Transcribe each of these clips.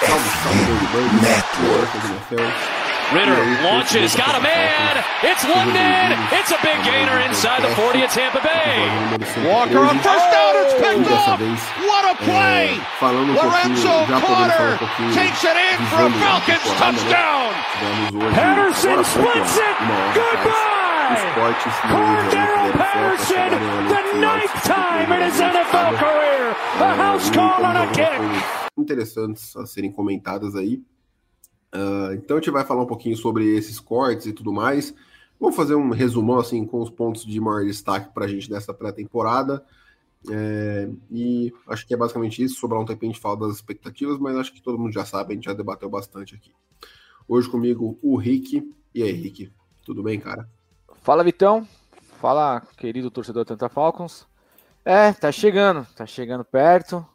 Network. Ritter launches, got a man. It's London. It's a big gainer inside the 40 at Tampa Bay. Walker on first down. It's picked off. What a play. Lorenzo Carter takes it in for a Falcons touchdown. Patterson splits it. Goodbye. Cordero Patterson, the ninth time in his NFL career. A house call on a kick. Interessantes a serem comentadas aí. Uh, então a gente vai falar um pouquinho sobre esses cortes e tudo mais. Vou fazer um resumão assim com os pontos de maior destaque para a gente nessa pré-temporada. É, e acho que é basicamente isso. Sobrar um tempinho a gente fala das expectativas, mas acho que todo mundo já sabe, a gente já debateu bastante aqui. Hoje comigo o Rick. E aí, Rick? Tudo bem, cara? Fala, Vitão. Fala, querido torcedor Tanta Falcons. É, tá chegando, tá chegando perto.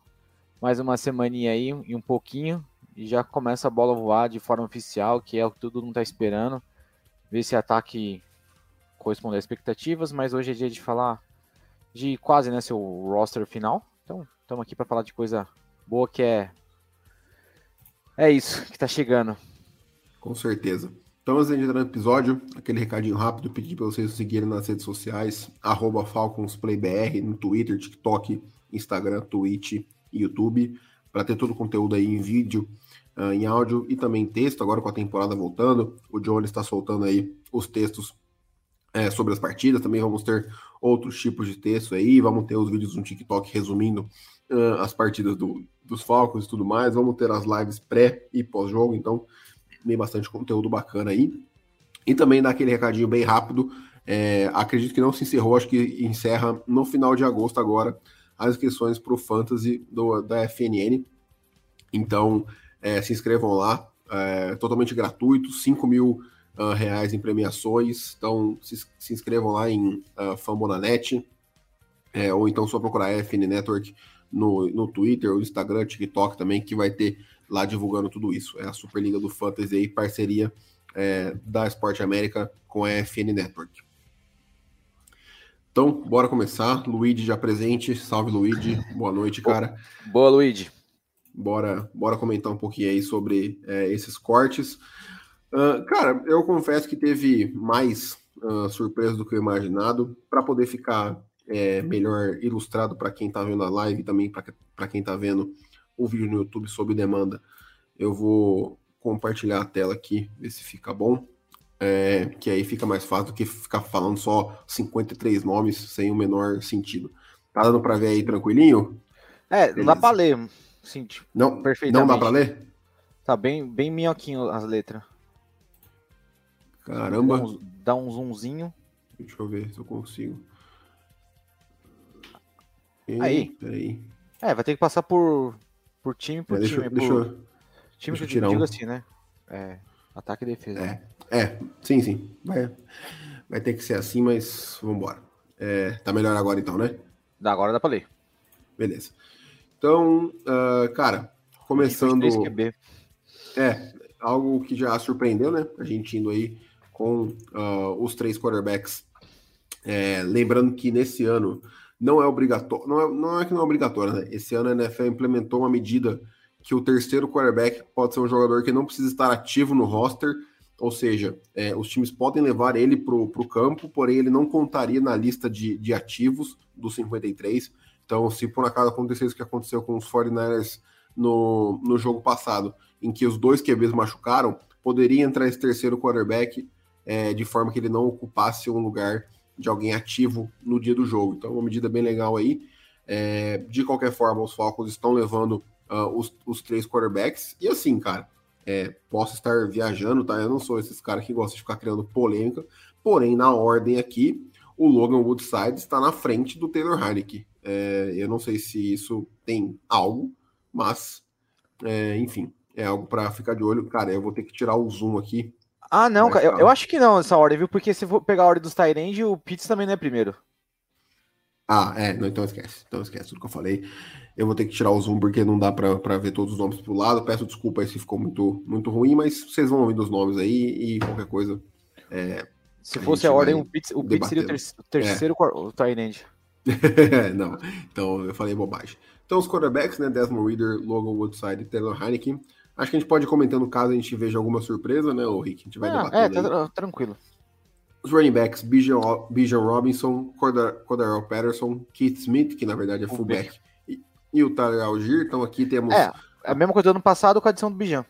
Mais uma semaninha aí e um pouquinho e já começa a bola voar de forma oficial, que é o que todo mundo está esperando. Ver se ataque corresponde às expectativas, mas hoje é dia de falar de quase né, seu roster final. Então, estamos aqui para falar de coisa boa que é. É isso que está chegando. Com certeza. Então, antes de entrar no episódio, aquele recadinho rápido, pedir para vocês seguirem nas redes sociais, FalconsPlayBR, no Twitter, TikTok, Instagram, Twitch YouTube, para ter todo o conteúdo aí em vídeo uh, em áudio e também texto, agora com a temporada voltando. O Johnny está soltando aí os textos é, sobre as partidas, também vamos ter outros tipos de texto aí, vamos ter os vídeos no TikTok resumindo uh, as partidas do, dos Falcons e tudo mais, vamos ter as lives pré e pós-jogo, então tem bastante conteúdo bacana aí. E também dar aquele recadinho bem rápido, é, acredito que não se encerrou, acho que encerra no final de agosto agora as inscrições para o Fantasy do, da FNN. Então, é, se inscrevam lá, é, totalmente gratuito, 5 mil uh, reais em premiações. Então se, se inscrevam lá em uh, Fambonanet, é, ou então só procurar FN Network no, no Twitter, o Instagram, TikTok também, que vai ter lá divulgando tudo isso. É a Superliga do Fantasy aí, parceria é, da Esporte América com a FN Network. Então, bora começar. Luigi já presente. Salve, Luigi. Boa noite, cara. Boa, Luigi. Bora, bora comentar um pouquinho aí sobre é, esses cortes. Uh, cara, eu confesso que teve mais uh, surpresa do que eu imaginado. Para poder ficar é, melhor ilustrado para quem está vendo a live e também para quem está vendo o vídeo no YouTube sob demanda, eu vou compartilhar a tela aqui, ver se fica bom. É, que aí fica mais fácil do que ficar falando só 53 nomes sem o menor sentido. Tá dando para ver aí tranquilinho? É, Beleza. dá para ler. Sim, tipo, não, perfeitamente. Não dá pra ler? Tá bem, bem minhoquinho as letras. Caramba. Dá um, dá um zoomzinho. Deixa eu ver se eu consigo. E, aí. Peraí. É, vai ter que passar por, por time por é, deixa, time. Deixa, por, time deixa eu tirar digo um. assim, né? É, ataque e defesa. É, é sim, sim. Vai, vai ter que ser assim, mas vambora. É, tá melhor agora então, né? Da agora dá pra ler. Beleza. Então, uh, cara, começando. É, algo que já surpreendeu, né? A gente indo aí com uh, os três quarterbacks. É, lembrando que nesse ano não é obrigatório, não é, não é que não é obrigatório, né? Esse ano a NFL implementou uma medida que o terceiro quarterback pode ser um jogador que não precisa estar ativo no roster, ou seja, é, os times podem levar ele para o campo, porém ele não contaria na lista de, de ativos dos 53. Então, se por acaso acontecesse o que aconteceu com os 49ers no, no jogo passado, em que os dois QBs machucaram, poderia entrar esse terceiro quarterback é, de forma que ele não ocupasse um lugar de alguém ativo no dia do jogo. Então, uma medida bem legal aí. É, de qualquer forma, os Falcons estão levando uh, os, os, três quarterbacks. E assim, cara, é, posso estar viajando, tá? Eu não sou esses caras que gostam de ficar criando polêmica. Porém, na ordem aqui, o Logan Woodside está na frente do Taylor Heineke. É, eu não sei se isso tem algo, mas, é, enfim, é algo para ficar de olho. Cara, eu vou ter que tirar o zoom aqui. Ah, não, cara, eu, eu, acho que não essa ordem, viu? Porque se for pegar a ordem dos Tyrande, o Pitts também não é primeiro. Ah, é, não, então esquece. Então esquece tudo que eu falei. Eu vou ter que tirar o zoom porque não dá para ver todos os nomes pro lado. Peço desculpa aí se ficou muito, muito ruim, mas vocês vão ouvir os nomes aí e qualquer coisa. É, se fosse a, a ordem, o Pitts, o Pitts seria o, ter o terceiro é. Tyrande. não, então eu falei bobagem. Então os quarterbacks, né, Desmond Reader, Logan Woodside e Taylor Heineken, Acho que a gente pode ir comentando caso a gente veja alguma surpresa, né, o Rick? A gente vai ah. É, tá tranquilo. Os running backs, Bijan, Robinson, Cordarrelle Patterson, Keith Smith, que na verdade é fullback, e, e, o Tyler Algier. Então aqui temos. É, a mesma coisa do ano passado com a adição do Bijan.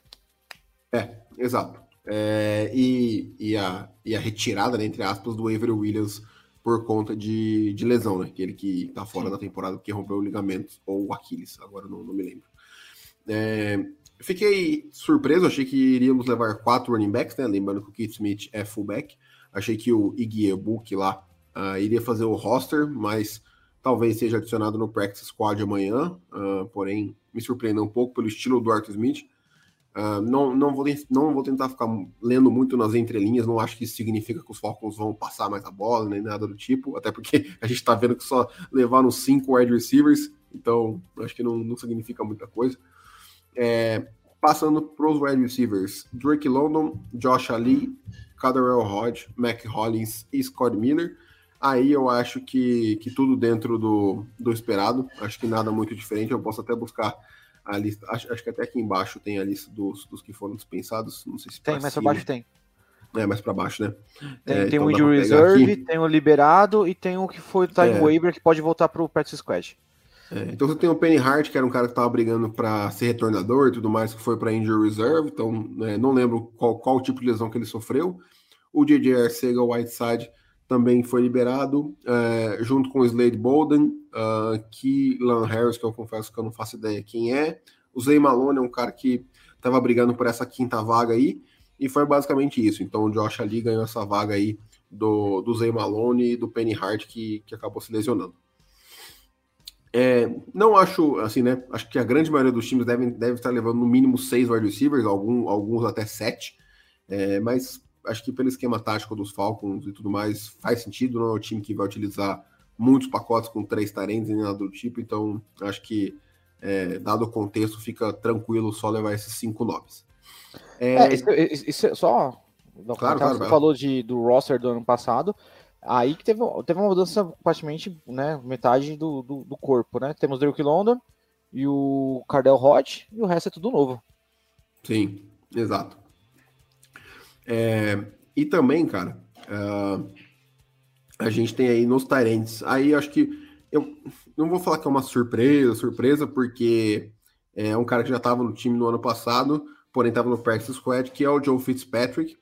É, exato. É, e, e, a, e a retirada, né, entre aspas, do Avery Williams por conta de, de lesão, né? Aquele que tá fora Sim. da temporada porque rompeu o ligamento ou o Aquiles, agora não, não me lembro. É, fiquei surpreso, achei que iríamos levar quatro running backs, né? Lembrando que o Keith Smith é fullback. Achei que o Iggy Book lá uh, iria fazer o roster, mas talvez seja adicionado no practice squad amanhã. Uh, porém, me surpreendeu um pouco pelo estilo do Arthur Smith. Uh, não, não, vou, não vou tentar ficar lendo muito nas entrelinhas, não acho que isso significa que os Falcons vão passar mais a bola, nem nada do tipo, até porque a gente está vendo que só levaram cinco wide receivers, então acho que não, não significa muita coisa. É, passando para os wide receivers, Drake London, Josh Ali, Cadarrell Hodge, Mac Hollins e Scott Miller. Aí eu acho que, que tudo dentro do, do esperado, acho que nada muito diferente, eu posso até buscar a lista. Acho, acho que até aqui embaixo tem a lista dos, dos que foram dispensados. Não sei se tem, mais para baixo tem. É, mais para baixo, né? Tem, é, tem então o injury reserve, tem o liberado e tem o que foi o time é. waiver que pode voltar para o practice squad. É, então você tem o Penny Hart, que era um cara que estava brigando para ser retornador e tudo mais, que foi para injury reserve. Então, né, não lembro qual, qual tipo de lesão que ele sofreu. O DJ Arcega Whiteside também foi liberado, é, junto com o Slade Bolden, uh, Keelan Harris, que eu confesso que eu não faço ideia quem é. O Zay Malone é um cara que estava brigando por essa quinta vaga aí, e foi basicamente isso. Então o Josh Ali ganhou essa vaga aí do, do Zay Malone e do Penny Hart, que, que acabou se lesionando. É, não acho, assim, né? Acho que a grande maioria dos times devem, deve estar levando no mínimo seis wide receivers, algum, alguns até sete. É, mas acho que pelo esquema tático dos Falcons e tudo mais, faz sentido, não é o time que vai utilizar muitos pacotes com três tarentos e nada do tipo, então acho que, é, dado o contexto, fica tranquilo só levar esses cinco nomes. É, é isso, isso, é só. Não, claro, claro, você falou de, do roster do ano passado, aí que teve, teve uma mudança praticamente né, metade do, do, do corpo, né? Temos Drake London e o Cardell Hodge, e o resto é tudo novo. Sim, exato. É, e também, cara, uh, a gente tem aí nos Tyrants. Aí acho que eu não vou falar que é uma surpresa, surpresa, porque é um cara que já estava no time no ano passado, porém estava no practice squad, que é o Joe Fitzpatrick.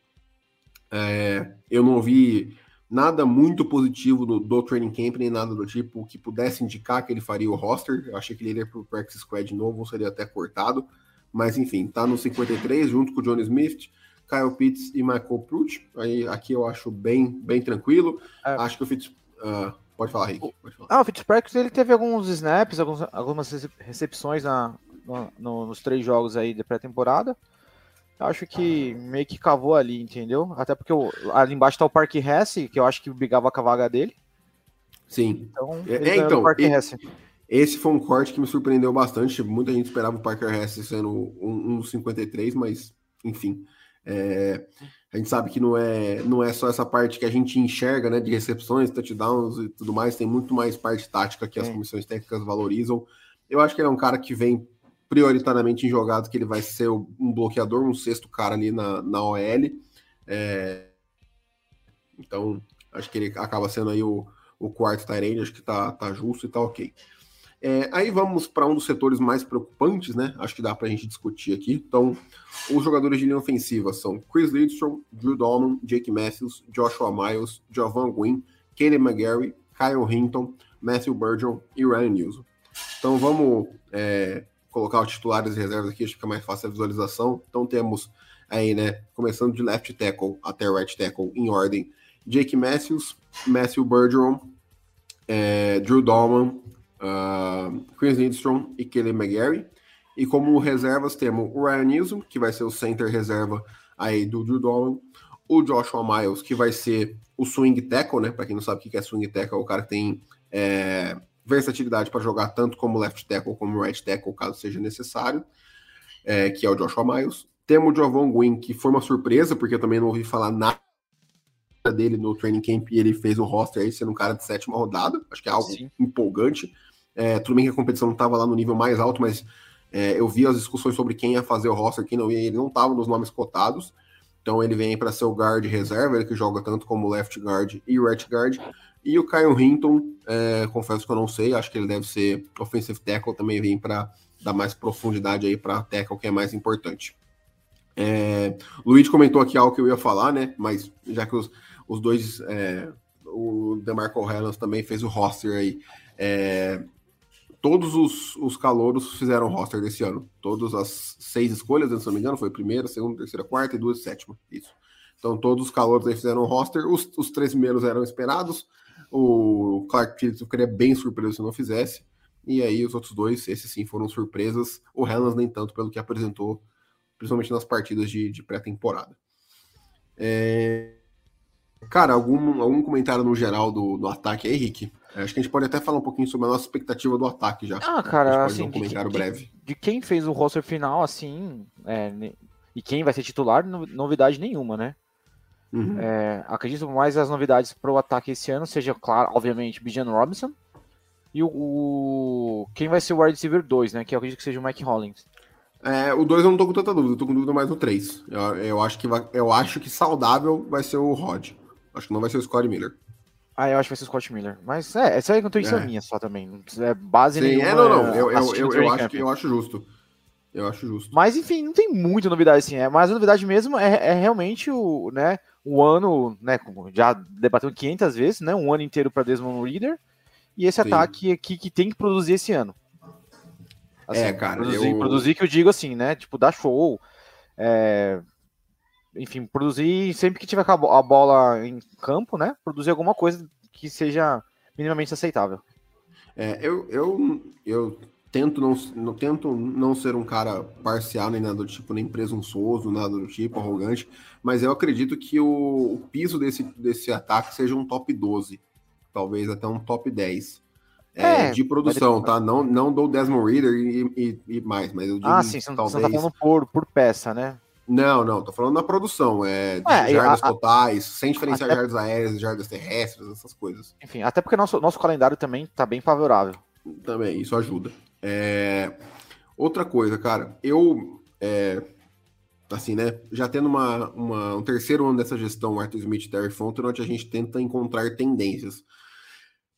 É, eu não vi nada muito positivo do, do training camp, nem nada do tipo que pudesse indicar que ele faria o roster. Eu achei que ele iria para o practice squad novo, ou seria até cortado. Mas enfim, tá no 53 junto com o Johnny Smith. Kyle Pitts e Michael Pruitt. Aí aqui eu acho bem, bem tranquilo. É. Acho que o Fitz. Uh, pode falar, Rick. Pode falar. Ah, o Fitzpatrick ele teve alguns snaps, alguns, algumas recepções na, no, no, nos três jogos aí de pré-temporada. Acho que meio que cavou ali, entendeu? Até porque o, ali embaixo tá o Park Hesse, que eu acho que brigava com a vaga dele. Sim. Então, é, é então esse, esse foi um corte que me surpreendeu bastante. Muita gente esperava o Parker Hesse sendo um, um 53, mas enfim. É, a gente sabe que não é, não é só essa parte que a gente enxerga, né, de recepções, touchdowns e tudo mais, tem muito mais parte tática que as comissões técnicas valorizam. Eu acho que ele é um cara que vem prioritariamente em jogadas que ele vai ser um bloqueador, um sexto cara ali na, na OL. É, então, acho que ele acaba sendo aí o, o quarto Tyrande, acho que tá, tá justo e tá ok. É, aí vamos para um dos setores mais preocupantes, né? Acho que dá para a gente discutir aqui. Então, os jogadores de linha ofensiva são Chris Lidstrom, Drew Dolman, Jake Matthews, Joshua Miles, Jovan Gwynn, Kenny McGarry, Kyle Hinton, Matthew Burgeon e Ryan Newsom. Então vamos é, colocar os titulares e reservas aqui, acho que fica mais fácil a visualização. Então temos aí, né, começando de left tackle até right tackle em ordem, Jake Matthews, Matthew Bergeron, é, Drew Dolman, uh, Chris Lindstrom e Kelly McGarry. E como reservas temos o Ryan Nilsson, que vai ser o center reserva aí do Drew Dolan, o Joshua Miles, que vai ser o swing tackle, né? Para quem não sabe o que é swing tackle, é o cara que tem é, versatilidade para jogar tanto como left tackle como right tackle, caso seja necessário, é, que é o Joshua Miles. Temos o Jovon Gwyn, que foi uma surpresa, porque eu também não ouvi falar nada dele no training camp e ele fez o roster aí sendo um cara de sétima rodada. Acho que é algo Sim. empolgante. É, tudo bem que a competição não estava lá no nível mais alto, mas É, eu vi as discussões sobre quem ia fazer o roster, quem não ia, ele não estava nos nomes cotados. Então ele vem para ser o guard reserva, ele que joga tanto como left guard e right guard. E o Kyle Hinton, é, confesso que eu não sei, acho que ele deve ser offensive tackle, também vem para dar mais profundidade aí para tackle, que é mais importante. É, Luiz comentou aqui algo que eu ia falar, né? Mas já que os, os dois, é, o DeMarco Helens também fez o roster aí. É, todos os, os calouros fizeram roster desse ano. Todas as seis escolhas, se não me engano, foi primeira, segunda, terceira, quarta e duas sétima. Isso. Então todos os calouros aí fizeram roster. Os, os três primeiros eram esperados. O Clark Phillips eu ficaria bem surpreso se não fizesse. E aí os outros dois, esses sim foram surpresas. O Helens nem tanto pelo que apresentou, principalmente nas partidas de, de pré-temporada. É... Cara, algum, algum comentário no geral do, do ataque aí, Rick? É, acho que a gente pode até falar um pouquinho sobre a nossa expectativa do ataque já. Ah, cara, assim, um comentário de, breve. De, de, quem fez o roster final, assim, é, e quem vai ser titular, novidade nenhuma, né? Uhum. É, acredito mais as novidades para o ataque esse ano seja, claro, obviamente, Bijan Robinson e o, o, quem vai ser o wide receiver 2, né? Que eu acredito que seja o Mike Hollins. É, o 2 eu não tô com tanta dúvida, eu tô com dúvida mais no 3. Eu, eu, acho que eu acho que saudável vai ser o Rod. Acho que não vai ser o Scott Miller. Ah, eu acho que vai ser o Scott Miller. Mas é, essa aí é contribuição é. minha só também. É base Sim, nenhuma. É, não, não. Eu, eu, eu, eu acho que, eu acho justo. Eu acho justo. Mas enfim, não tem muita novidade assim. É, mas a novidade mesmo é, é realmente o, né, o ano, né, já debatendo 500 vezes, né, um ano inteiro para Desmond Reader e esse Sim. ataque aqui que tem que produzir esse ano. Assim, é, cara, produzir, eu... produzir que eu digo assim, né, tipo dar show, é, enfim, produzir sempre que tiver a bola em campo, né? Produzir alguma coisa que seja minimamente aceitável. É, eu, eu, eu tento não, não tento não ser um cara parcial nem nada do tipo, nem presunçoso, nada do tipo, arrogante, mas eu acredito que o, o piso desse, desse ataque seja um top 12, talvez até um top 10. É, é, de produção, tá? Não, não do Desmond Reader e, e, e mais, mas eu digo, Ah, sim, você talvez... não tá falando por, por peça, né? Não, não, tô falando na produção, é, de é, jardas a, totais, sem diferenciar até... jardas aéreas, jardas terrestres, essas coisas. Enfim, até porque nosso, nosso calendário também tá bem favorável. Também, isso ajuda. É... Outra coisa, cara, eu, é... assim, né, já tendo uma, uma, um terceiro ano dessa gestão, Arthur Smith e Terry Fontenot, a gente tenta encontrar tendências.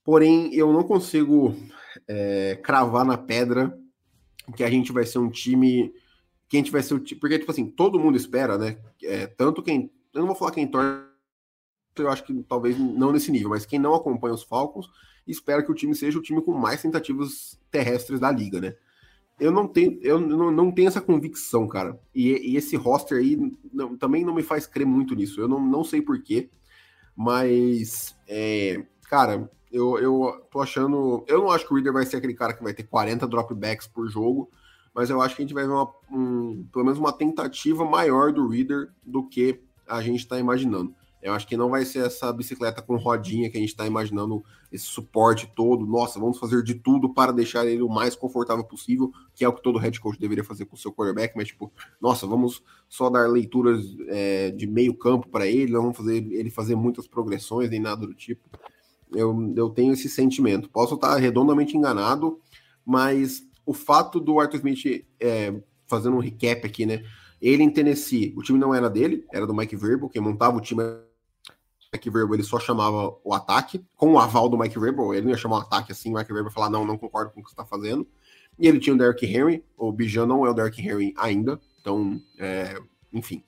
Porém, eu não consigo é, cravar na pedra que a gente vai ser um time quem vai ser o time. Porque, tipo assim, todo mundo espera, né? É, tanto quem. Eu não vou falar quem torce, eu acho que talvez não nesse nível, mas quem não acompanha os Falcons espera que o time seja o time com mais tentativas terrestres da liga, né? Eu não tenho, eu não, não tenho essa convicção, cara. E, e esse roster aí não, também não me faz crer muito nisso. Eu não, não sei porquê, mas, é, cara, eu, eu tô achando. Eu não acho que o Reader vai ser aquele cara que vai ter 40 dropbacks por jogo mas eu acho que a gente vai ver uma, um, pelo menos uma tentativa maior do Reader do que a gente está imaginando. Eu acho que não vai ser essa bicicleta com rodinha que a gente está imaginando, esse suporte todo. Nossa, vamos fazer de tudo para deixar ele o mais confortável possível, que é o que todo head coach deveria fazer com o seu quarterback. Mas, tipo, nossa, vamos só dar leituras é, de meio campo para ele, não vamos fazer ele fazer muitas progressões nem nada do tipo. Eu, eu tenho esse sentimento. Posso estar redondamente enganado, mas o fato do Arthur Smith, é, fazendo um recap aqui, né? Ele em Tennessee, o time não era dele, era do Mike Verbal, quem montava o time Mike Verbal, ele só chamava o ataque, com o aval do Mike Verbal, ele não ia chamar o ataque assim, o Mike ia falar, não, não concordo com o que você está fazendo. E ele tinha o Derrick Henry, o Bijan não é o Derrick Henry ainda, então, é, enfim.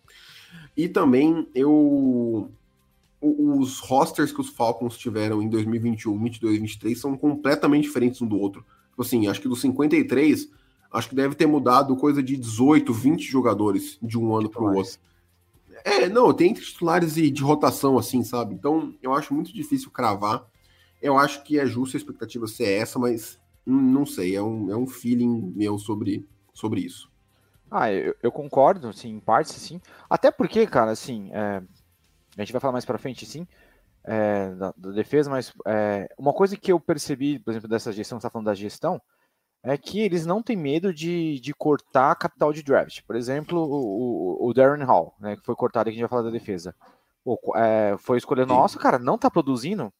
E também eu os rosters que os Falcons tiveram em 2021, 2022 e 2023 são completamente diferentes um do outro. Tipo assim, acho que dos 53, acho que deve ter mudado coisa de 18, 20 jogadores de um ano para o outro. É, não, tem titulares de, de rotação, assim, sabe? Então, eu acho muito difícil cravar. Eu acho que é justo a expectativa ser essa, mas não sei, é um, é um feeling meu sobre, sobre isso. Ah, eu, eu concordo, assim, em parte, sim. Até porque, cara, assim, é, a gente vai falar mais para frente, sim é, da, da, defesa, mas é, uma coisa que eu percebi, por exemplo, dessa gestão, você está falando da gestão, é que eles não têm medo de, de cortar capital de draft. Por exemplo, o, o, o Darren Hall, né, que foi cortado aqui, a gente vai falar da defesa. É, foi escolher, nossa, cara, não tá produzindo?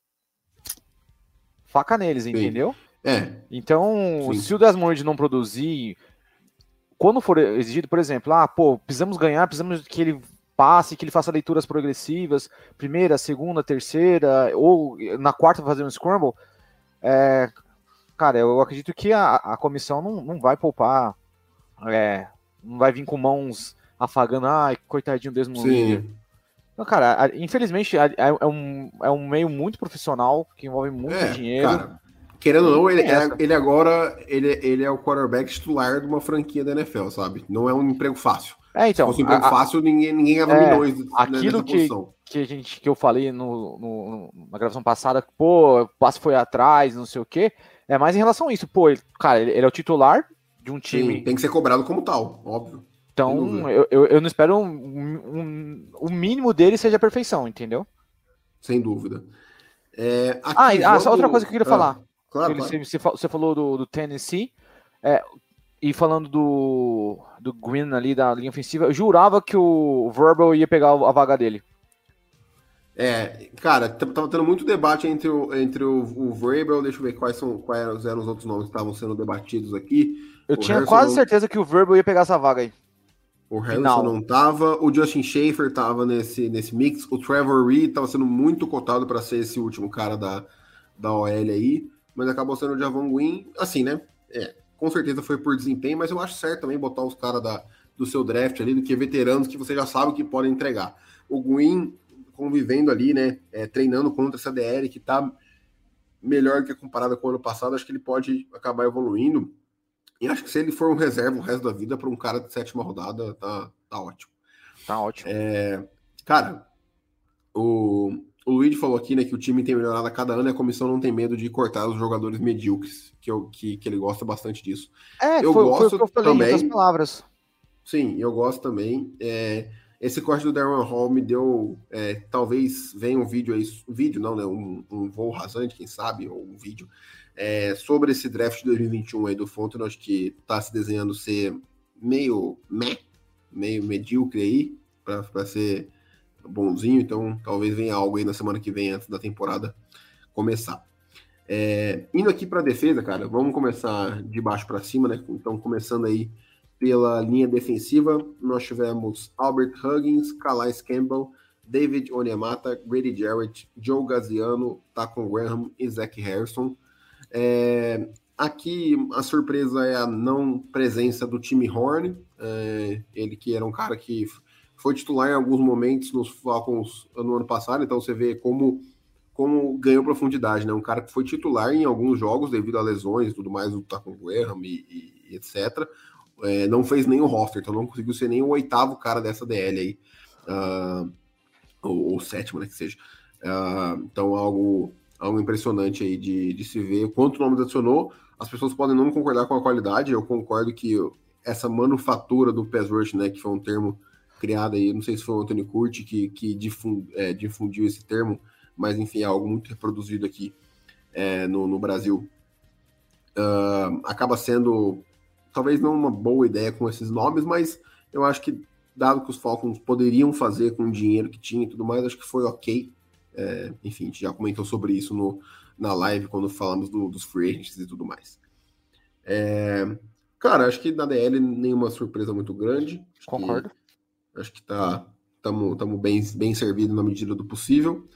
Faca neles, Sim. entendeu? É. Então, Sim. se o Desmond não produzir, quando for exigido, por exemplo, ah, pô, precisamos ganhar, precisamos que ele passe, que ele faça leituras progressivas, primeira, segunda, terceira, ou na quarta fazer um scramble, é, cara, eu acredito que a, a comissão não, não vai poupar, é, não vai vir com mãos afagando, ai, coitadinho mesmo. Sim. Não, cara, infelizmente é, é, um, é um meio muito profissional que envolve muito é, dinheiro. Cara, querendo ou não, ele, é, ele agora ele, ele é o quarterback titular de uma franquia da NFL, sabe? Não é um emprego fácil. É, então. Se fosse um emprego a, fácil, ninguém, ninguém ganhava é, milhões aquilo que, que, a gente, que eu falei no, no, na gravação passada, pô, o passe foi atrás, não sei o quê. É mais em relação a isso. Pô, ele, cara, ele, ele é o titular de um time. Sim, tem que ser cobrado como tal, óbvio. Então, eu, eu, eu, não espero um, um, o mínimo dele seja a perfeição, entendeu? Sem dúvida. É, ah, e, ah, só outra coisa que eu queria ah, falar. Claro, Ele, claro. Você, você, falou do, do Tennessee, é, e falando do, do Green ali da linha ofensiva, eu jurava que o Verbal ia pegar a vaga dele. É, cara, tava tendo muito debate entre o, entre o, o Verbal, deixa eu ver quais, são, quais eram os outros nomes que estavam sendo debatidos aqui. Eu o tinha Harrison quase não... certeza que o Verbal ia pegar essa vaga aí. O Harrison não tava, o Justin Schaefer tava nesse, nesse mix, o Trevor Reed tava sendo muito cotado para ser esse último cara da, da OL aí, mas acabou sendo o Javon Green, assim, né? É, com certeza foi por desempenho, mas eu acho certo também botar os caras do seu draft ali, do que veteranos que você já sabe que podem entregar. O Green convivendo ali, né, é, treinando contra essa DL que tá melhor que comparada com o ano passado, acho que ele pode acabar evoluindo. E acho que se ele for um reserva o resto da vida para um cara de sétima rodada, tá, tá ótimo. Tá ótimo. É, cara, o, o Luigi falou aqui né, que o time tem melhorado a cada ano e a comissão não tem medo de cortar os jogadores medíocres, que, eu, que, que ele gosta bastante disso. É, eu foi, gosto foi o que eu falei também. palavras. Sim, eu gosto também. É, esse corte do Darren Hall me deu. É, talvez venha um vídeo aí. Um vídeo, não, né? Um, um voo rasante, quem sabe, ou um vídeo é, sobre esse draft de 2021 aí do Fontenot, que está se desenhando ser meio meh, meio medíocre aí, para ser bonzinho, então talvez venha algo aí na semana que vem, antes da temporada começar. É, indo aqui para defesa, cara, vamos começar de baixo para cima, né? Então, começando aí pela linha defensiva, nós tivemos Albert Huggins, Calais Campbell, David Onyemata, Grady Jarrett, Joe Gaziano, Tacon Graham e Zach Harrison. É, aqui a surpresa é a não presença do time Horn, é, ele que era um cara que foi titular em alguns momentos nos Falcons no ano passado, então você vê como, como ganhou profundidade, né? Um cara que foi titular em alguns jogos devido a lesões e tudo mais, o Tacon Graham e, e etc. É, não fez nem o roster, então não conseguiu ser nem o oitavo cara dessa DL aí, uh, ou, ou sétimo, né, que seja. Uh, então algo algo impressionante aí de, de se ver quanto nome adicionou. As pessoas podem não concordar com a qualidade, eu concordo que essa manufatura do pass rush, né, que foi um termo criado aí, não sei se foi o Anthony Curti que, que difund, é, difundiu esse termo, mas enfim, é algo muito reproduzido aqui é, no, no, Brasil. Uh, acaba sendo talvez não uma boa ideia com esses nomes, mas eu acho que, dado que os Falcons poderiam fazer com o dinheiro que tinha e tudo mais, acho que foi ok. É, enfim, a gente já comentou sobre isso no, na live quando falamos do, dos free agents e tudo mais. É, cara, acho que na DL nenhuma surpresa muito grande. Acho Concordo. Que, acho que tá estamos bem, bem servido na medida do possível.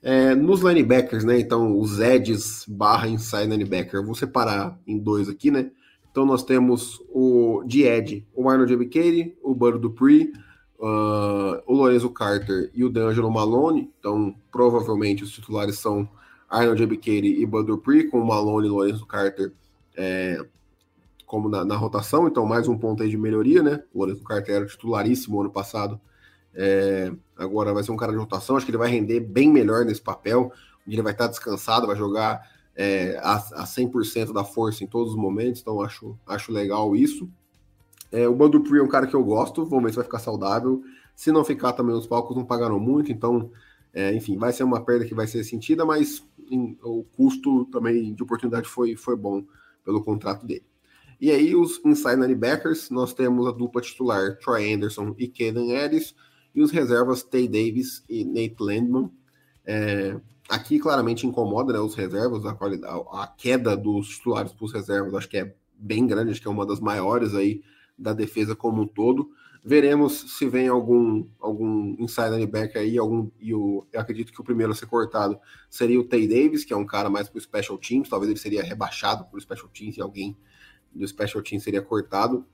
É, nos linebackers, né? Então, os edges barra inside linebacker, eu vou separar em dois aqui, né? Então, nós temos o de Ed, o Arnold Ebikeri, o Bud Dupree, uh, o Lorenzo Carter e o D'Angelo Malone, então provavelmente os titulares são Arnold Ebikeri e Bud Dupree, com o Malone e o Lorenzo Carter é, como na, na, rotação, então mais um ponto aí de melhoria, né? O Lorenzo Carter era titularíssimo ano passado, é, agora vai ser um cara de rotação, acho que ele vai render bem melhor nesse papel, ele vai estar descansado, vai jogar é, a, a 100% da força em todos os momentos, então acho, acho legal isso. É, o Bando Pre é um cara que eu gosto, vamos ver se vai ficar saudável. Se não ficar também, os palcos não pagaram muito, então, é, enfim, vai ser uma perda que vai ser sentida, mas em, o custo também de oportunidade foi, foi bom pelo contrato dele. E aí, os inside linebackers, nós temos a dupla titular Troy Anderson e Kaden Ellis, e os reservas Tay Davis e Nate Landman. É, aqui claramente incomoda né, os reservas, a, qualidade, a queda dos titulares para os reservas, acho que é bem grande, acho que é uma das maiores aí da defesa como um todo. Veremos se vem algum algum inside linebacker aí, algum e o, eu acredito que o primeiro a ser cortado seria o Tay Davis, que é um cara mais para o special teams, talvez ele seria rebaixado por special teams e alguém do special teams seria cortado.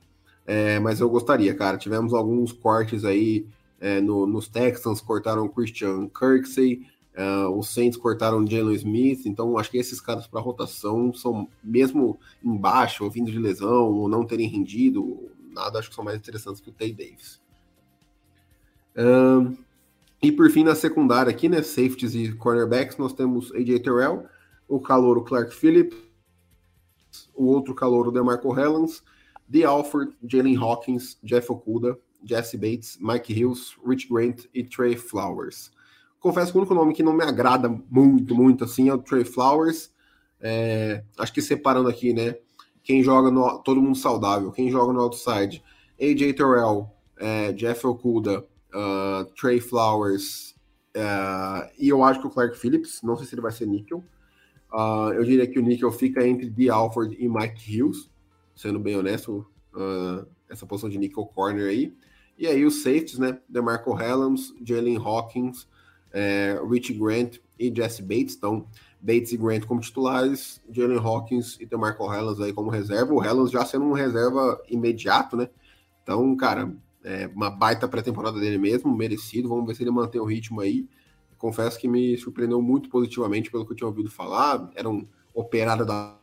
É, mas eu gostaria, cara. Tivemos alguns cortes aí é, no, nos Texans, cortaram o Christian Kirksey, uh, os Saints cortaram Jalen Smith, então acho que esses caras para rotação são, mesmo embaixo, ou vindo de lesão, ou não terem rendido, nada, acho que são mais interessantes que o Tay Davis. Um, e por fim, na secundária aqui, né, safeties e cornerbacks, nós temos AJ Terrell, o calouro Clark Phillips, o outro calouro DeMarco Hellens, The Alford, Jalen Hawkins, Jeff Okuda, Jesse Bates, Mike Hills, Rich Grant e Trey Flowers. Confesso que o único nome que não me agrada muito, muito assim é o Trey Flowers. É, acho que separando aqui, né? Quem joga no. Todo mundo saudável. Quem joga no outside. AJ Terrell, é, Jeff Okuda, uh, Trey Flowers. Uh, e eu acho que o Clark Phillips, não sei se ele vai ser níquel. Uh, eu diria que o níquel fica entre The Alford e Mike Hills sendo bem honesto, uh, essa posição de nickel corner aí. E aí os safeties, né? DeMarco Hellams, Jalen Hawkins, é, Rich Grant e Jesse Bates. Então, Bates e Grant como titulares, Jalen Hawkins e DeMarco Hellams aí como reserva. O Hellams já sendo um reserva imediato, né? Então, cara, é uma baita pré-temporada dele mesmo, merecido. Vamos ver se ele mantém o ritmo aí. Confesso que me surpreendeu muito positivamente pelo que eu tinha ouvido falar. Era um operário da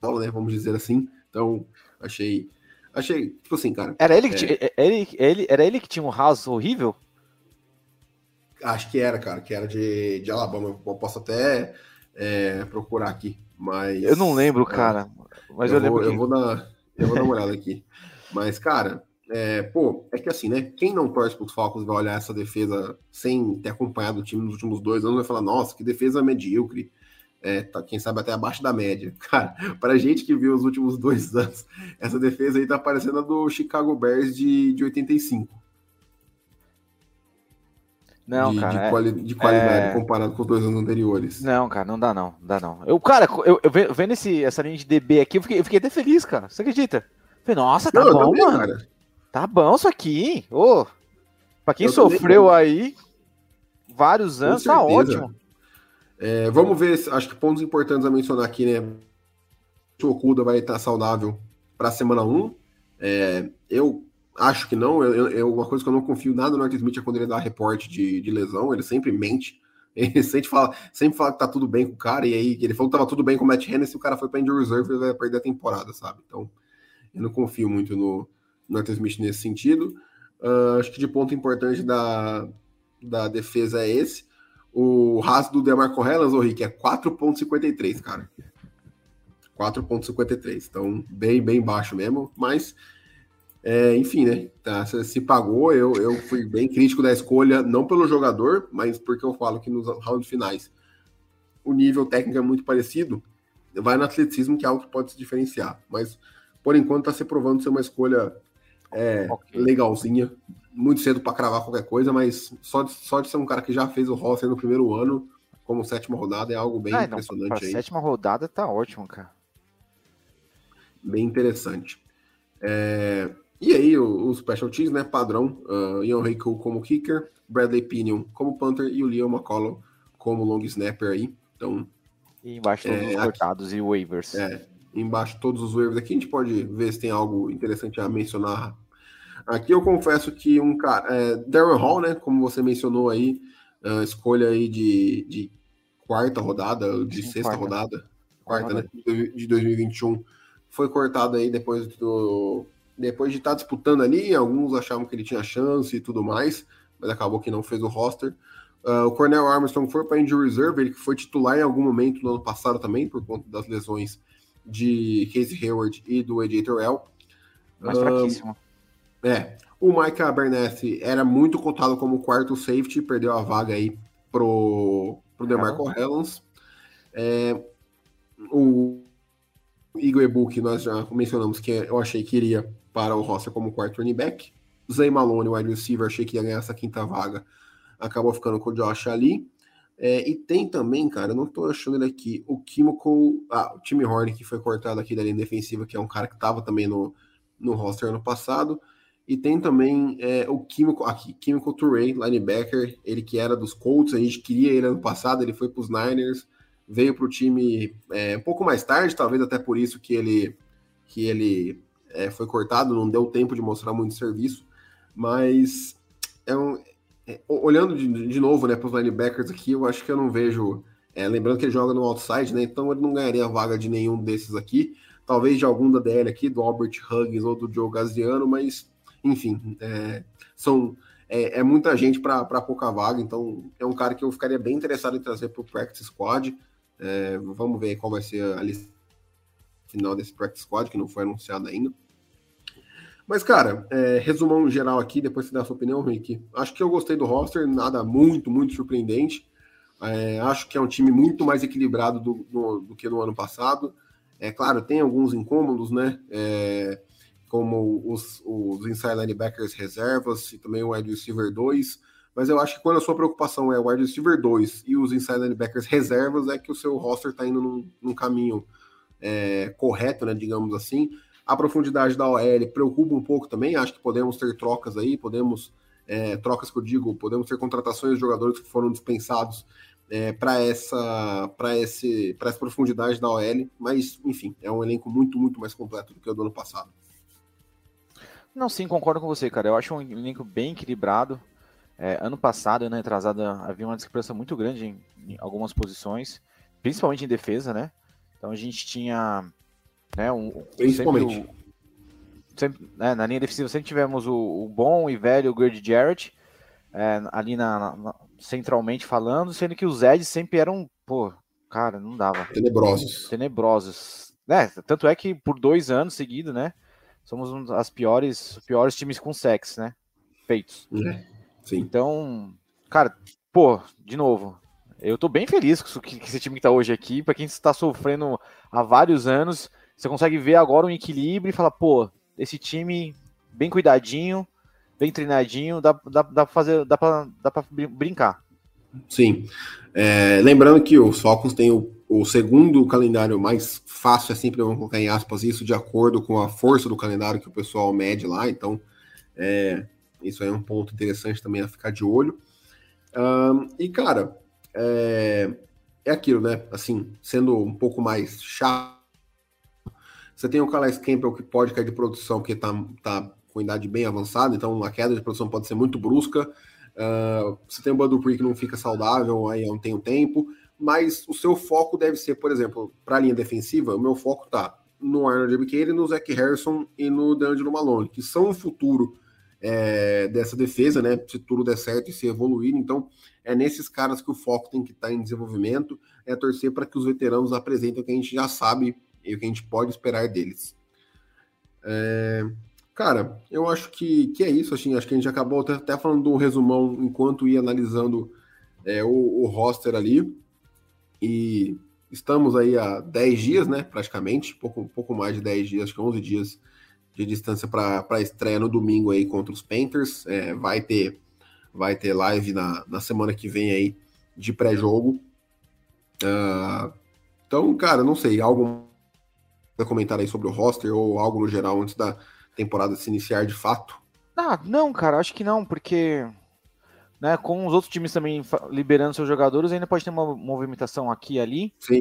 bola, né? Vamos dizer assim. Então, achei. Achei, tipo assim, cara. Era ele que, é... tinha, é, ele, ele, era ele que tinha um raso horrível? Acho que era, cara, que era de, de Alabama. Eu posso até é, procurar aqui, mas. Eu não lembro, é, cara. Mas eu, eu lembro. Vou, que... eu, vou dar, eu vou dar uma olhada aqui. Mas, cara, é, pô, é que assim, né? Quem não torce para os Falcons vai olhar essa defesa sem ter acompanhado o time nos últimos dois anos vai falar: nossa, que defesa medíocre é, tá, quem sabe até abaixo da média. Cara, para gente que viu os últimos dois anos, essa defesa aí tá parecendo a do Chicago Bears de, de 85. Não, de, cara. De, quali de qualidade é... comparado com os dois anos anteriores. Não, cara, não dá não, dá não. Eu, cara, eu, eu vendo esse, essa linha de DB aqui, eu fiquei, eu fiquei até feliz, cara. Você acredita? Falei, nossa, tá não, bom, também, mano. Cara. Tá bom isso aqui. Ô, oh, pra quem eu sofreu também, aí vários anos, tá ótimo. É, vamos ver, acho que pontos importantes a mencionar aqui, né? O Okuda vai estar saudável para a semana 1. É, eu acho que não. Eu, eu, uma coisa que eu não confio nada no North Smith é quando ele dá reporte de, de lesão, ele sempre mente. Ele sempre fala, sempre fala que tá tudo bem com o cara, e aí ele falou que tava tudo bem com o Matt Hennessy, o cara foi para injury reserve, ele vai perder a temporada, sabe? Então, eu não confio muito no, no North Smith nesse sentido. Uh, acho que de ponto importante da, da defesa é esse. O raso do Demarco Hellas, ô Rick, é 4,53, cara. 4,53. Então, bem, bem baixo mesmo. Mas, é, enfim, né? Tá, se pagou. Eu, eu fui bem crítico da escolha, não pelo jogador, mas porque eu falo que nos rounds finais o nível técnico é muito parecido. Vai no atleticismo, que é algo que pode se diferenciar. Mas, por enquanto, está se provando ser uma escolha é, okay. legalzinha muito cedo para cravar qualquer coisa, mas só de, só de ser um cara que já fez o roster no primeiro ano, como sétima rodada, é algo bem ah, impressionante não, aí. Sétima rodada tá ótimo, cara. Bem interessante. É... E aí, o, o Special Teams, né? Padrão. Uh, Ian Rico como kicker, Bradley Pinion como punter e o Leon McCollum como long snapper aí. Então. E embaixo todos é, os cortados aqui, e waivers. É, embaixo todos os waivers aqui. A gente pode ver se tem algo interessante a mencionar Aqui eu confesso que um cara, é, Darren Hall, né, como você mencionou aí, uh, escolha aí de, de quarta rodada, de Sim, sexta quarta. rodada, quarta, né, de 2021, foi cortado aí depois do depois de estar tá disputando ali, alguns achavam que ele tinha chance e tudo mais, mas acabou que não fez o roster. Uh, o Cornell Armstrong foi para injury reserve, ele que foi titular em algum momento no ano passado também, por conta das lesões de Casey Hayward e do AJ Terrell. Mais uh, fraquíssimo. É. O Micah Berneth era muito cotado como quarto safety, perdeu a vaga aí pro, pro DeMarco ah. Helens. É, o Igor Ebook, nós já mencionamos que eu achei que iria para o roster como quarto running back. Zay Malone, wide receiver, achei que ia ganhar essa quinta vaga. Acabou ficando com o Josh ali. É, e tem também, cara, eu não tô achando ele aqui, o Kimiko, ah, o Timmy Horn, que foi cortado aqui da linha defensiva, que é um cara que tava também no, no roster ano passado. E tem também é, o Químico, aqui, Químico Touré, linebacker, ele que era dos Colts, a gente queria ele ano passado, ele foi para os Niners, veio para o time é, um pouco mais tarde, talvez até por isso que ele, que ele é, foi cortado, não deu tempo de mostrar muito serviço, mas é um, é, olhando de, de novo né, para os linebackers aqui, eu acho que eu não vejo. É, lembrando que ele joga no outside, né? Então ele não ganharia vaga de nenhum desses aqui. Talvez de algum da DL aqui, do Albert Huggins ou do Joe Gaziano, mas enfim, é, são é, é, muita gente para pouca vaga, então é um cara que eu ficaria bem interessado em trazer para o Practice Squad. É, vamos ver qual vai ser a lista final desse Practice Squad, que não foi anunciado ainda. Mas, cara, é, resumão geral aqui, depois você dá a sua opinião, Rick. Acho que eu gostei do roster, nada muito, muito surpreendente. É, acho que é um time muito mais equilibrado do, do, do, que no ano passado. É claro, tem alguns incômodos, né? É, como os, os inside linebackers reservas e também o wide receiver 2. Mas eu acho que quando a sua preocupação é o wide receiver 2 e os inside linebackers reservas, é que o seu roster está indo num, num caminho é, correto, né? Digamos assim. A profundidade da OL preocupa um pouco também. Acho que podemos ter trocas aí, podemos. É, trocas que eu digo, podemos ter contratações de jogadores que foram dispensados é, para essa, para esse, para essa profundidade da OL, mas enfim, é um elenco muito, muito mais completo do que o do ano passado. Não, sim, concordo com você, cara. Eu acho um elenco bem equilibrado. É, ano passado, ano retrasado, havia uma discrepância muito grande em, em, algumas posições, principalmente em defesa, né? Então a gente tinha né, um, principalmente. Sempre, sempre, né, na linha defensiva sempre tivemos o, o bom e velho Grady Jarrett, é, ali na, na, centralmente falando, sendo que os Eds sempre eram, pô, cara, não dava. Tenebrosos. Tenebrosos. Né? Tanto é que por dois anos seguidos, né? somos um das piores, piores times com sexo, né? Feitos. Sim. Então, cara, pô, de novo, eu tô bem feliz com esse time que tá hoje aqui. Para quem está sofrendo há vários anos, você consegue ver agora um equilíbrio e falar, pô, esse time bem cuidadinho, bem treinadinho, dá, dá, dá pra fazer, dá pra, dá pra brincar. Sim. É, lembrando que os Falcons têm o o segundo calendário mais fácil é sempre, vamos colocar em aspas, isso de acordo com a força do calendário que o pessoal mede lá, então é, isso é um ponto interessante também a ficar de olho. Um, e, cara, é, é aquilo, né? Assim, sendo um pouco mais chato, você tem o Calais Campbell que pode cair de produção porque tá, tá com idade bem avançada, então a queda de produção pode ser muito brusca. Uh, você tem o Bud que não fica saudável aí não tem um tempo mas o seu foco deve ser, por exemplo, para a linha defensiva, o meu foco tá no Arnold Ebikeira, no Zach Harrison e no D'Angelo Malone, que são o futuro é, dessa defesa, né? Se tudo der certo e se evoluir, então é nesses caras que o foco tem que estar tá em desenvolvimento, é torcer para que os veteranos apresentem o que a gente já sabe e o que a gente pode esperar deles. É, cara, eu acho que, que é isso, assim, acho que a gente acabou até, falando do resumão enquanto ia analisando é, o, o roster ali. E estamos aí há 10 dias, né? Praticamente, pouco, pouco mais de 10 dias, acho que 11 dias de distância para a estreia no domingo aí contra os Panthers. É, vai ter vai ter live na, na semana que vem aí de pré-jogo. Uh, então, cara, não sei, algo comentar aí sobre o roster ou algo no geral antes da temporada se iniciar de fato? Ah, não, cara, acho que não, porque né, com os outros times também liberando seus jogadores, ainda pode ter uma movimentação aqui e ali. Sim.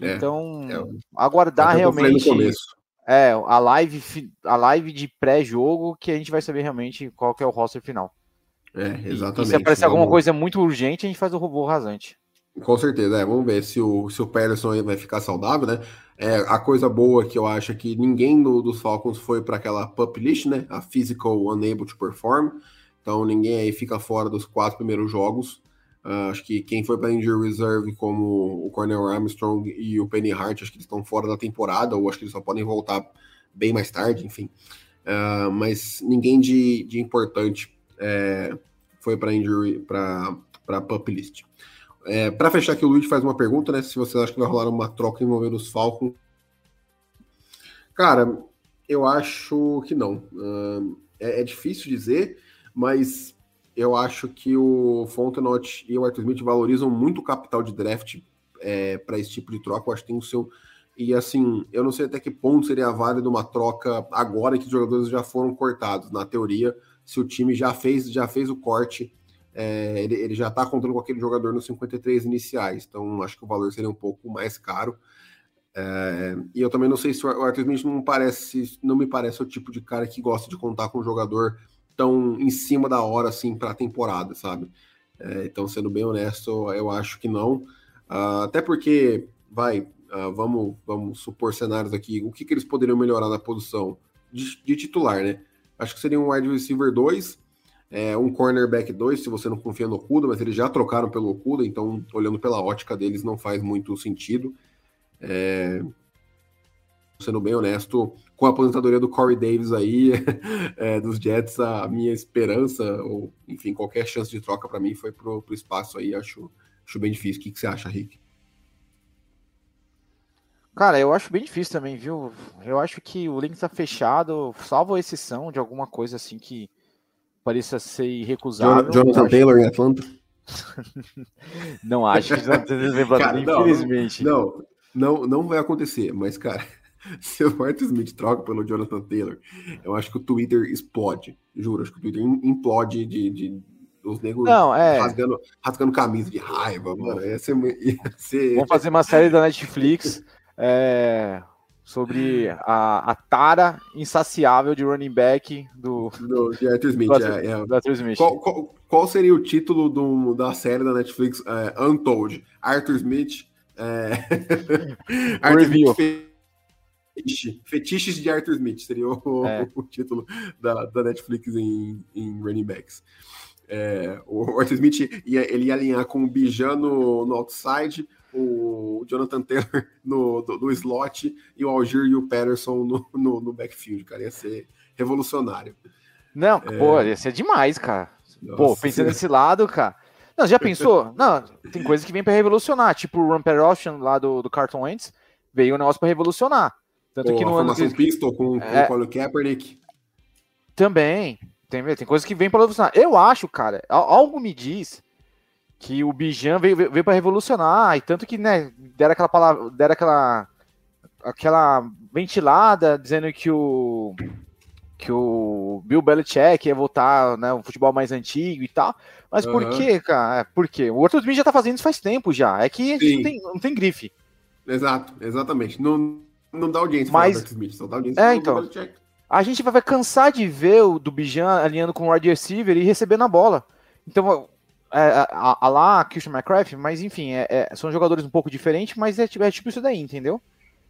É, então, é, aguardar realmente. É, a live, a live de pré-jogo que a gente vai saber realmente qual que é o roster final. É, exatamente. E, se aparecer vamos... alguma coisa muito urgente, a gente faz o robô rasante. Com certeza, é, vamos ver se o, se o Patterson aí vai ficar saudável, né? É, a coisa boa que eu acho é que ninguém do, dos Falcons foi para aquela pup list, né? A physical unable to perform. Então ninguém aí fica fora dos quatro primeiros jogos. Uh, acho que quem foi para injury reserve, como o Cornel Armstrong e o Penny Hart, acho que eles estão fora da temporada, ou acho que eles só podem voltar bem mais tarde, enfim. Uh, mas ninguém de, de importante é, foi para injury, para pup list. É, para fechar aqui, o Luiz faz uma pergunta, né? Se você acha que vai rolar uma troca envolvendo os Falcons. Cara, eu acho que não. Uh, é, é difícil dizer mas eu acho que o Fontenot e o Arthur Smith valorizam muito o capital de draft é, para esse tipo de troca. Eu acho que tem o seu E assim, eu não sei até que ponto seria válido uma troca agora que os jogadores já foram cortados. Na teoria, se o time já fez, já fez o corte, é, ele, ele, já está contando com aquele jogador nos 53 iniciais. Então, acho que o valor seria um pouco mais caro. É, e eu também não sei se o Arthur Smith não parece, não me parece o tipo de cara que gosta de contar com um jogador tão em cima da hora assim para a temporada, sabe? É, então, sendo bem honesto, eu acho que não. Uh, até porque, vai, uh, vamos, vamos supor cenários aqui. O que, que eles poderiam melhorar na posição de, de titular, né? Acho que seria um wide receiver 2, é, um cornerback 2, se você não confia no Okuda, mas eles já trocaram pelo Okuda, então, olhando pela ótica deles, não faz muito sentido. É, sendo bem honesto, com a aposentadoria do Corey Davis aí, é, dos Jets, a minha esperança, ou enfim, qualquer chance de troca para mim foi pro, pro espaço aí, acho, acho bem difícil. O que, que você acha, Rick? Cara, eu acho bem difícil também, viu? Eu acho que o link tá fechado, salvo a exceção de alguma coisa assim que pareça ser irrecusável. Jonathan Taylor em Atlanta? não acho que Jonathan Taylor, infelizmente. Não, não, não vai acontecer, mas, cara, se o Martin Smith troca pelo Jonathan Taylor, eu acho que o Twitter explode. Juro, acho que o Twitter implode de, de os negros não, é... rasgando, rasgando camisa de raiva, mano. Ia ser, ia ser... Vamos fazer uma série da Netflix é, sobre a, a tara insaciável de running back do, do de Arthur Smith. Do, é, é. Do Arthur Smith. Qual, qual, qual, seria o título do, da série da Netflix é, Untold? Arthur Smith. É... Arthur Review. Smith Fetiche, Fetiches de Arthur Smith seria o, é. o título da, da Netflix em, em running backs. É, o Arthur Smith ia, ele ia alinhar com o Bijan no, no outside, o Jonathan Taylor no, no, no, slot e o Algier e o Patterson no, no, no, backfield, cara. Ia ser revolucionário. Não, é... pô, ia ser demais, cara. Nossa, pô, pensando nesse lado, cara. Não, já pensou? Não, tem coisas que vem para revolucionar, tipo o Run Ocean lá do, do Carton Wentz, veio o negócio para revolucionar. Tanto Pô, que no a formação ano que... pistol com, é... com o Kaepernick. Também. Tem, tem coisas que vem para revolucionar. Eu acho, cara, algo me diz que o Bijan veio, veio para revolucionar, e tanto que, né, deram aquela palavra, deram aquela aquela ventilada dizendo que o que o Bill Belichick ia voltar, né, o futebol mais antigo e tal. Mas uhum. por quê, cara? É, por quê? O Arthur Smith já tá fazendo isso faz tempo já. É que não tem, não tem grife. Exato, exatamente. Não, não dá audiência Mas, Smith, só dá audiência é, então, A gente vai cansar de ver o do Bijan alinhando com o wide receiver e recebendo a bola. Então, é, a, a, lá, Christian McCraft, mas enfim, é, é, são jogadores um pouco diferentes, mas é, é tipo isso daí, entendeu?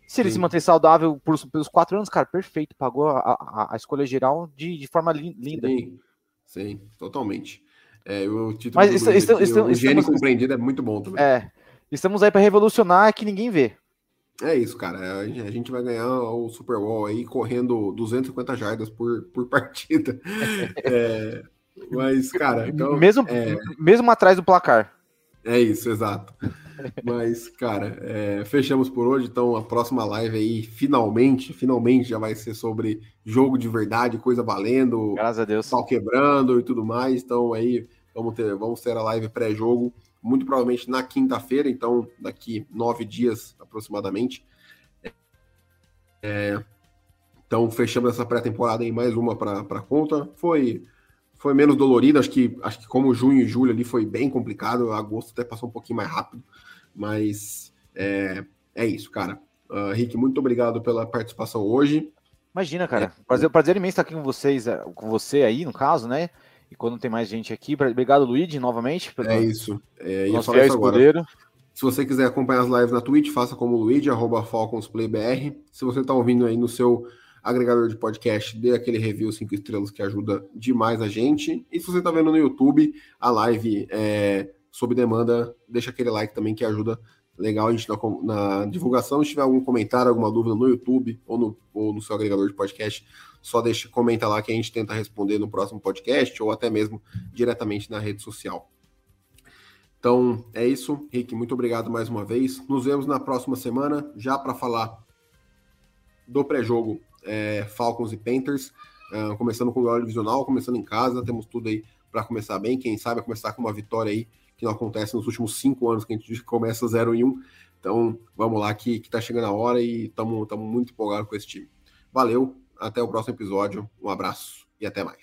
Se ele Sim. se manter saudável por, pelos quatro anos, cara, perfeito. Pagou a, a, a escolha geral de, de forma linda. Sim, Sim totalmente. É, o título Mas isso, isso, aqui, isso, o gênio compreendido é muito bom também. É, estamos aí para revolucionar que ninguém vê. É isso, cara. A gente vai ganhar o Super Bowl aí correndo 250 jardas por, por partida. É, mas, cara, então, mesmo, é... mesmo atrás do placar. É isso, exato. Mas, cara, é, fechamos por hoje. Então, a próxima live aí, finalmente, finalmente já vai ser sobre jogo de verdade, coisa valendo. Graças a Deus. Pau quebrando e tudo mais. Então, aí, vamos ter, vamos ter a live pré-jogo muito provavelmente na quinta-feira, então daqui nove dias aproximadamente. É, então fechamos essa pré-temporada em mais uma para conta. Foi foi menos dolorido, acho que acho que como junho e julho ali foi bem complicado, agosto até passou um pouquinho mais rápido, mas é, é isso, cara. Uh, Rick, muito obrigado pela participação hoje. Imagina, cara. É, prazer, prazer imenso estar aqui com vocês, é, com você aí, no caso, né? E quando tem mais gente aqui, obrigado, Luigi, novamente. Pelo... É isso. É, nosso fiel escudeiro. Se você quiser acompanhar as lives na Twitch, faça como Luigi, arroba FalconsPlayBR. Se você está ouvindo aí no seu agregador de podcast, dê aquele review 5 estrelas que ajuda demais a gente. E se você está vendo no YouTube, a live é, sob demanda, deixa aquele like também que ajuda legal a gente na, na divulgação. Se tiver algum comentário, alguma dúvida no YouTube ou no, ou no seu agregador de podcast, só deixe, comenta lá que a gente tenta responder no próximo podcast ou até mesmo diretamente na rede social. Então é isso, Rick. Muito obrigado mais uma vez. Nos vemos na próxima semana, já para falar do pré-jogo é, Falcons e Panthers, uh, começando com o duelo divisional, começando em casa. Temos tudo aí para começar bem. Quem sabe começar com uma vitória aí que não acontece nos últimos cinco anos que a gente começa 0 em 1. Então, vamos lá que, que tá chegando a hora e estamos muito empolgados com esse time. Valeu, até o próximo episódio. Um abraço e até mais.